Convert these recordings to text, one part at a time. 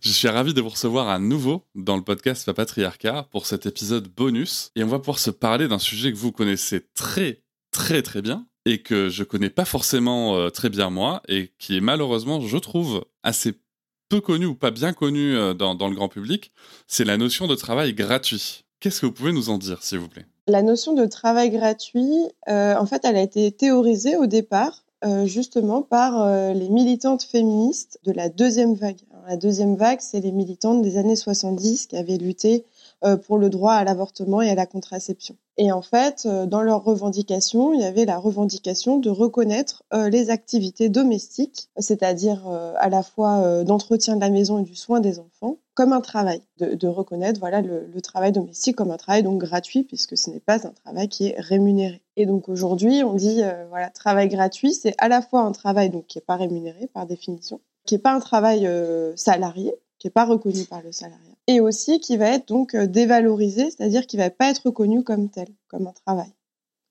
Je suis ravi de vous recevoir à nouveau dans le podcast Papatriarcat pour cet épisode bonus. Et on va pouvoir se parler d'un sujet que vous connaissez très, très, très bien et que je connais pas forcément euh, très bien moi et qui est malheureusement, je trouve, assez peu connu ou pas bien connu euh, dans, le grand public. C'est la notion de travail gratuit. Qu'est-ce que vous pouvez nous en dire, s'il vous plaît? La notion de travail gratuit, euh, en fait, elle a été théorisée au départ justement par les militantes féministes de la deuxième vague. La deuxième vague, c'est les militantes des années 70 qui avaient lutté euh, pour le droit à l'avortement et à la contraception. Et en fait, euh, dans leurs revendications, il y avait la revendication de reconnaître euh, les activités domestiques, c'est-à-dire à la fois d'entretien de la maison et du soin des enfants, comme un travail, de, reconnaître voilà le, travail domestique comme un travail donc gratuit puisque ce n'est pas un travail qui est rémunéré. Et donc aujourd'hui, on dit voilà travail gratuit, c'est à la fois un travail donc qui est pas rémunéré par définition, qui n'est pas un travail euh, salarié, qui n'est pas reconnu par le salariat, et aussi qui va être donc euh, dévalorisé, c'est-à-dire qui va pas être reconnu comme tel, comme un travail,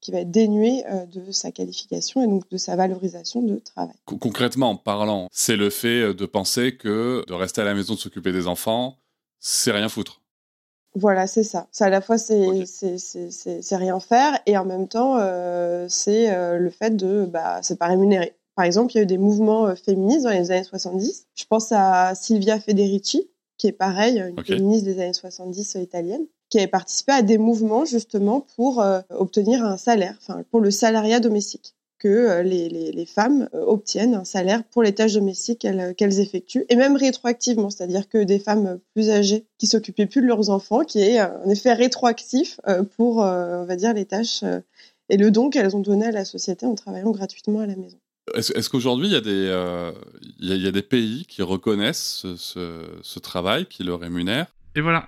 qui va être dénué euh, de sa qualification et donc de sa valorisation de travail. Concrètement parlant, c'est le fait de penser que de rester à la maison, de s'occuper des enfants, c'est rien foutre. Voilà, c'est ça. C'est à la fois c'est c'est rien faire et en même temps c'est le fait de bah c'est pas rémunéré. Par exemple, il y a eu des mouvements euh, féministes dans les années 70. Je pense à Silvia Federici, qui est pareil, une féministe des années 70 euh, italienne, qui avait participé à des mouvements justement pour euh, obtenir un salaire, enfin pour le salariat domestique, que les, femmes obtiennent un salaire pour les tâches domestiques qu'elles effectuent, et même rétroactivement, c'est-à-dire que des femmes plus âgées qui s'occupaient plus de leurs enfants, qui est un effet rétroactif pour, on va dire, les tâches et le don qu'elles ont donné à la société en travaillant gratuitement à la maison. Est-ce qu'aujourd'hui, il, euh, y, a des pays qui reconnaissent ce, travail, qui le rémunèrent? Et voilà,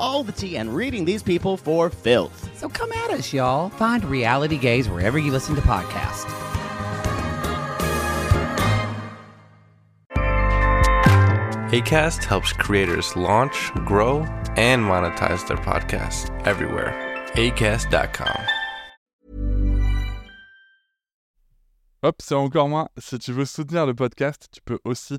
all the tea and reading these people for filth. so come at us, y'all. Find Reality Gaze wherever you listen to podcasts. ACAST helps creators launch, grow, and monetize their podcasts everywhere. ACAST.com. Hop, c'est encore moins. Si tu veux soutenir le podcast, tu peux aussi